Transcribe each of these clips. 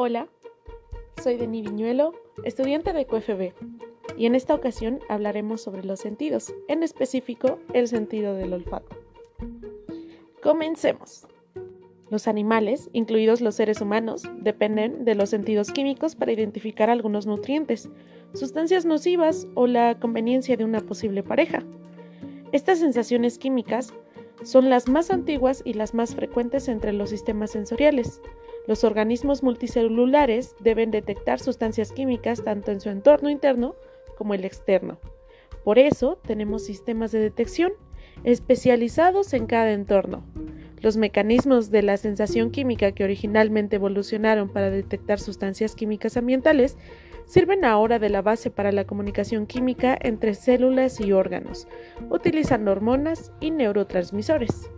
Hola, soy Denis Viñuelo, estudiante de QFB, y en esta ocasión hablaremos sobre los sentidos, en específico el sentido del olfato. Comencemos. Los animales, incluidos los seres humanos, dependen de los sentidos químicos para identificar algunos nutrientes, sustancias nocivas o la conveniencia de una posible pareja. Estas sensaciones químicas son las más antiguas y las más frecuentes entre los sistemas sensoriales. Los organismos multicelulares deben detectar sustancias químicas tanto en su entorno interno como el externo. Por eso tenemos sistemas de detección especializados en cada entorno. Los mecanismos de la sensación química que originalmente evolucionaron para detectar sustancias químicas ambientales sirven ahora de la base para la comunicación química entre células y órganos, utilizando hormonas y neurotransmisores.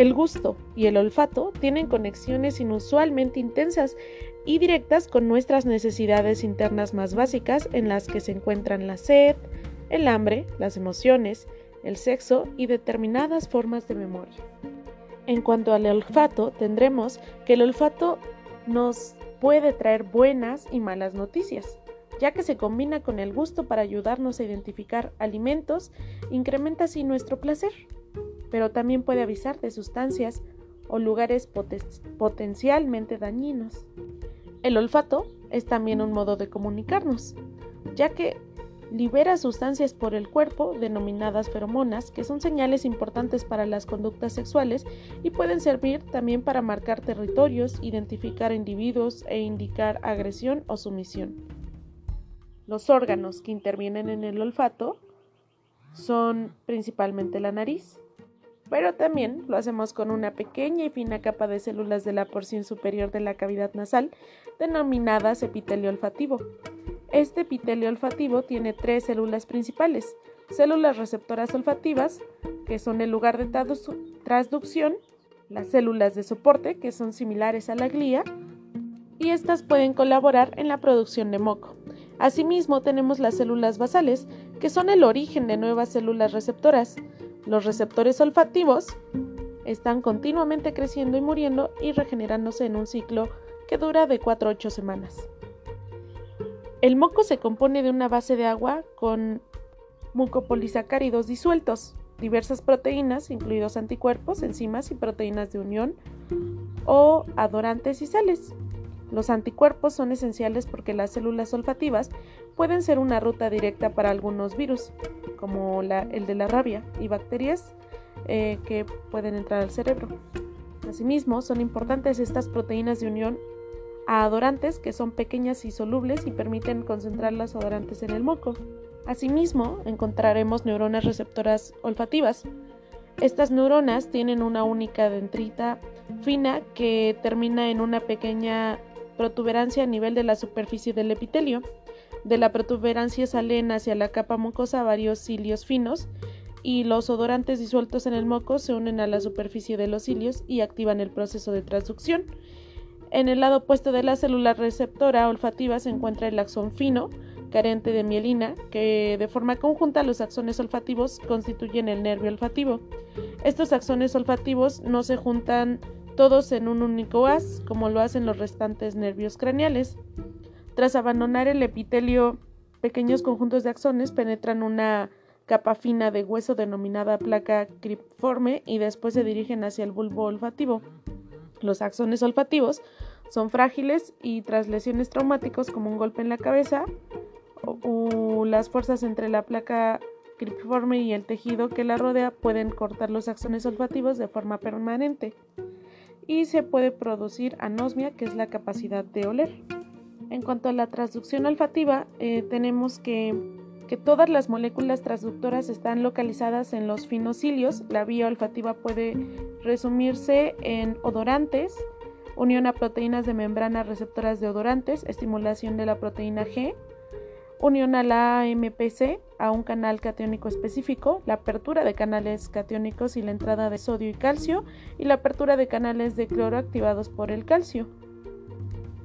El gusto y el olfato tienen conexiones inusualmente intensas y directas con nuestras necesidades internas más básicas en las que se encuentran la sed, el hambre, las emociones, el sexo y determinadas formas de memoria. En cuanto al olfato, tendremos que el olfato nos puede traer buenas y malas noticias, ya que se combina con el gusto para ayudarnos a identificar alimentos, incrementa así nuestro placer pero también puede avisar de sustancias o lugares potencialmente dañinos. El olfato es también un modo de comunicarnos, ya que libera sustancias por el cuerpo denominadas feromonas, que son señales importantes para las conductas sexuales y pueden servir también para marcar territorios, identificar individuos e indicar agresión o sumisión. Los órganos que intervienen en el olfato son principalmente la nariz, pero también lo hacemos con una pequeña y fina capa de células de la porción superior de la cavidad nasal, denominadas epitelio olfativo. Este epitelio olfativo tiene tres células principales, células receptoras olfativas, que son el lugar de transducción, las células de soporte, que son similares a la glía, y estas pueden colaborar en la producción de moco. Asimismo, tenemos las células basales, que son el origen de nuevas células receptoras. Los receptores olfativos están continuamente creciendo y muriendo y regenerándose en un ciclo que dura de 4 a 8 semanas. El moco se compone de una base de agua con mucopolisacáridos disueltos, diversas proteínas, incluidos anticuerpos, enzimas y proteínas de unión o adorantes y sales. Los anticuerpos son esenciales porque las células olfativas pueden ser una ruta directa para algunos virus, como el de la rabia, y bacterias eh, que pueden entrar al cerebro. Asimismo, son importantes estas proteínas de unión a adorantes que son pequeñas y solubles y permiten concentrar los adorantes en el moco. Asimismo, encontraremos neuronas receptoras olfativas. Estas neuronas tienen una única dendrita fina que termina en una pequeña protuberancia a nivel de la superficie del epitelio. De la protuberancia salen hacia la capa mucosa varios cilios finos y los odorantes disueltos en el moco se unen a la superficie de los cilios y activan el proceso de transducción. En el lado opuesto de la célula receptora olfativa se encuentra el axón fino, carente de mielina, que de forma conjunta los axones olfativos constituyen el nervio olfativo. Estos axones olfativos no se juntan todos en un único haz, como lo hacen los restantes nervios craneales. Tras abandonar el epitelio, pequeños conjuntos de axones penetran una capa fina de hueso denominada placa cripiforme y después se dirigen hacia el bulbo olfativo. Los axones olfativos son frágiles y tras lesiones traumáticas como un golpe en la cabeza o, las fuerzas entre la placa cripiforme y el tejido que la rodea pueden cortar los axones olfativos de forma permanente y se puede producir anosmia, que es la capacidad de oler. En cuanto a la transducción olfativa, eh, tenemos que, que todas las moléculas transductoras están localizadas en los finos cilios. La vía olfativa puede resumirse en odorantes, unión a proteínas de membrana receptoras de odorantes, estimulación de la proteína G, unión a la AMPC, a un canal catiónico específico, la apertura de canales catiónicos y la entrada de sodio y calcio, y la apertura de canales de cloro activados por el calcio.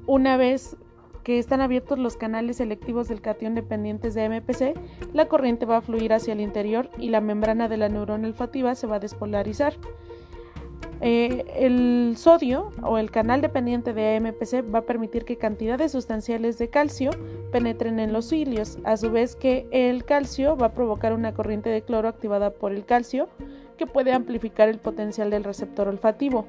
Una vez que están abiertos los canales selectivos del catión dependientes de AMPC, la corriente va a fluir hacia el interior y la membrana de la neurona olfativa se va a despolarizar. Eh, el sodio o el canal dependiente de AMPC va a permitir que cantidades sustanciales de calcio penetren en los cilios, a su vez que el calcio va a provocar una corriente de cloro activada por el calcio que puede amplificar el potencial del receptor olfativo.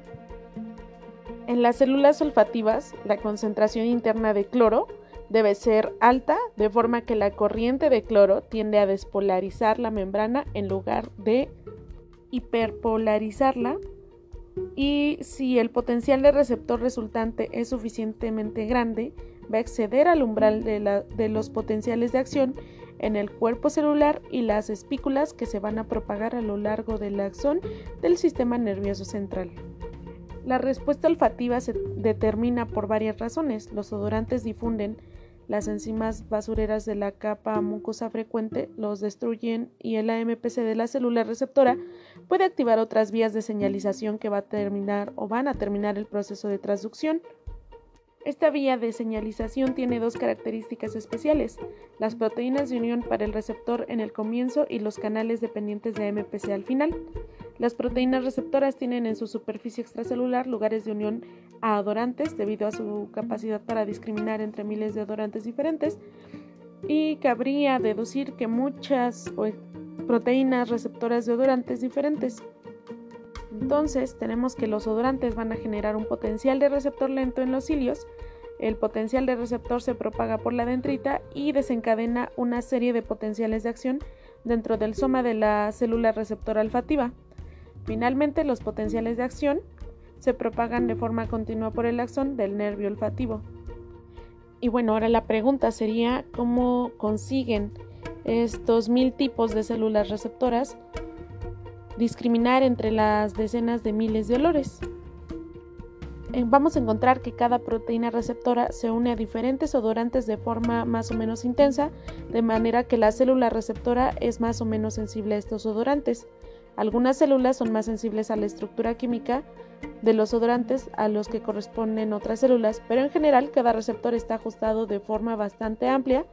En las células olfativas, la concentración interna de cloro debe ser alta, de forma que la corriente de cloro tiende a despolarizar la membrana en lugar de hiperpolarizarla y si el potencial de receptor resultante es suficientemente grande, va a exceder al umbral de, los potenciales de acción en el cuerpo celular y las espículas que se van a propagar a lo largo del axón del sistema nervioso central. La respuesta olfativa se determina por varias razones. Los odorantes difunden las enzimas basureras de la capa mucosa frecuente los destruyen y el AMPC de la célula receptora puede activar otras vías de señalización que va a terminar o van a terminar el proceso de transducción. Esta vía de señalización tiene dos características especiales, las proteínas de unión para el receptor en el comienzo y los canales dependientes de AMPC al final. Las proteínas receptoras tienen en su superficie extracelular lugares de unión a adorantes debido a su capacidad para discriminar entre miles de adorantes diferentes y cabría deducir que muchas proteínas receptoras de odorantes diferentes entonces tenemos que los odorantes van a generar un potencial de receptor lento en los cilios, el potencial de receptor se propaga por la dendrita y desencadena una serie de potenciales de acción dentro del soma de la célula receptora olfativa. Finalmente, los potenciales de acción se propagan de forma continua por el axón del nervio olfativo. Y bueno, ahora la pregunta sería cómo consiguen estos mil tipos de células receptoras discriminar entre las decenas de miles de olores. Eh, vamos a encontrar que cada proteína receptora se une a diferentes odorantes de forma más o menos intensa, de manera que la célula receptora es más o menos sensible a estos odorantes. Algunas células son más sensibles a la estructura química de los odorantes a los que corresponden otras células, pero en general cada receptor está ajustado de forma bastante amplia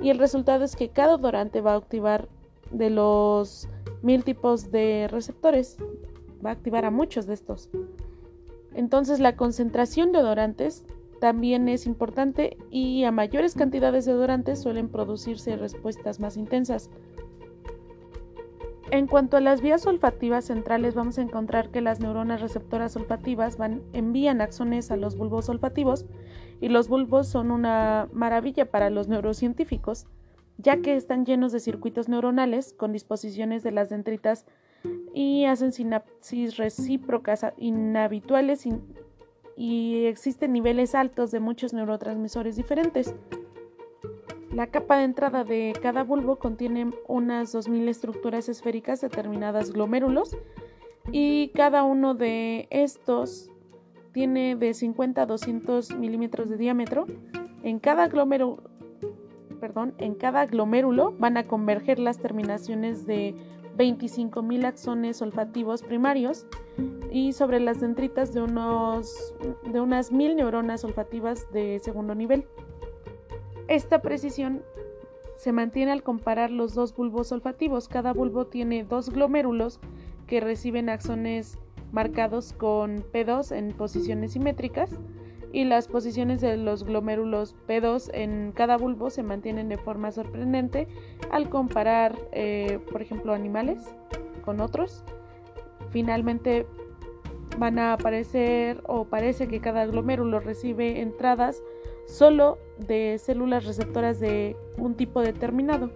y el resultado es que cada odorante va a activar de los mil tipos de receptores. Va a activar a muchos de estos. Entonces la concentración de odorantes también es importante y a mayores cantidades de odorantes suelen producirse respuestas más intensas. En cuanto a las vías olfativas centrales, vamos a encontrar que las neuronas receptoras olfativas van, envían axones a los bulbos olfativos y los bulbos son una maravilla para los neurocientíficos ya que están llenos de circuitos neuronales con disposiciones de las dendritas y hacen sinapsis recíprocas inhabituales y, existen niveles altos de muchos neurotransmisores diferentes. La capa de entrada de cada bulbo contiene unas 2.000 estructuras esféricas determinadas glomérulos y cada uno de estos tiene de 50 a 200 milímetros de diámetro. En cada glomérulo en cada glomérulo van a converger las terminaciones de 25.000 axones olfativos primarios y sobre las dendritas de, unos, de unas 1.000 neuronas olfativas de segundo nivel. Esta precisión se mantiene al comparar los dos bulbos olfativos. Cada bulbo tiene dos glomérulos que reciben axones marcados con P2 en posiciones simétricas y las posiciones de los glomérulos P2 en cada bulbo se mantienen de forma sorprendente al comparar, eh, por ejemplo, animales con otros. Finalmente van a aparecer o parece que cada glomérulo recibe entradas solo de células receptoras de un tipo determinado.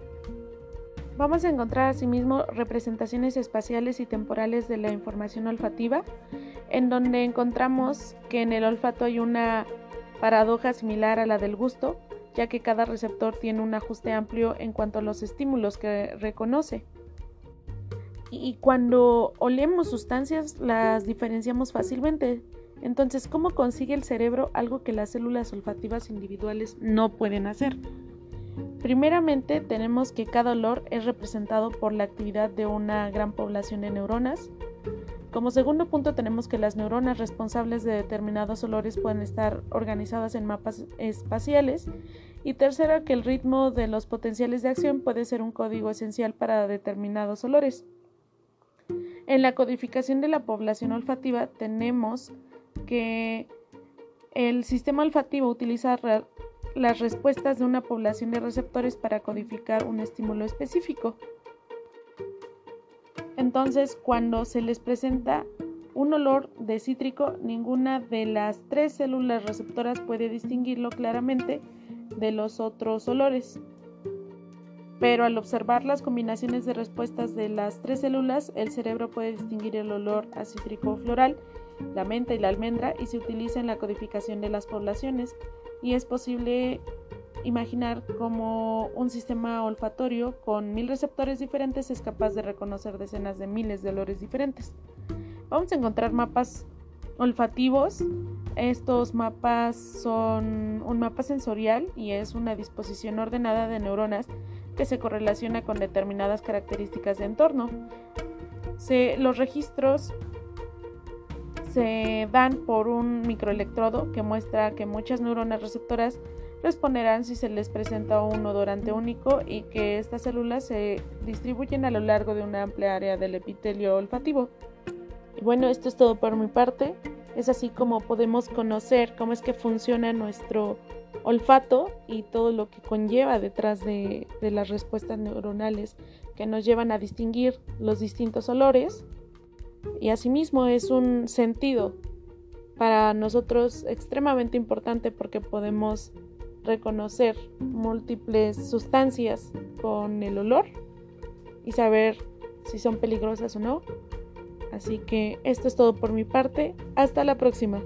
Vamos a encontrar asimismo representaciones espaciales y temporales de la información olfativa, en donde encontramos que en el olfato hay una paradoja similar a la del gusto, ya que cada receptor tiene un ajuste amplio en cuanto a los estímulos que reconoce. Y cuando olemos sustancias las diferenciamos fácilmente. Entonces, ¿cómo consigue el cerebro algo que las células olfativas individuales no pueden hacer? Primeramente tenemos que cada olor es representado por la actividad de una gran población de neuronas. Como segundo punto tenemos que las neuronas responsables de determinados olores pueden estar organizadas en mapas espaciales. Y tercero que el ritmo de los potenciales de acción puede ser un código esencial para determinados olores. En la codificación de la población olfativa tenemos que el sistema olfativo utiliza las respuestas de una población de receptores para codificar un estímulo específico. Entonces, cuando se les presenta un olor de cítrico, ninguna de las tres células receptoras puede distinguirlo claramente de los otros olores. Pero al observar las combinaciones de respuestas de las tres células, el cerebro puede distinguir el olor a cítrico floral, la menta y la almendra y se utiliza en la codificación de las poblaciones y es posible imaginar cómo un sistema olfatorio con mil receptores diferentes es capaz de reconocer decenas de miles de olores diferentes. Vamos a encontrar mapas olfativos. Estos mapas son un mapa sensorial y es una disposición ordenada de neuronas que se correlaciona con determinadas características de entorno. los registros se dan por un microelectrodo que muestra que muchas neuronas receptoras responderán si se les presenta un odorante único y que estas células se distribuyen a lo largo de una amplia área del epitelio olfativo. Y bueno, esto es todo por mi parte. Es así como podemos conocer cómo es que funciona nuestro olfato y todo lo que conlleva detrás de, de las respuestas neuronales que nos llevan a distinguir los distintos olores y asimismo es un sentido para nosotros extremadamente importante porque podemos reconocer múltiples sustancias con el olor y saber si son peligrosas o no. Así que esto es todo por mi parte. Hasta la próxima.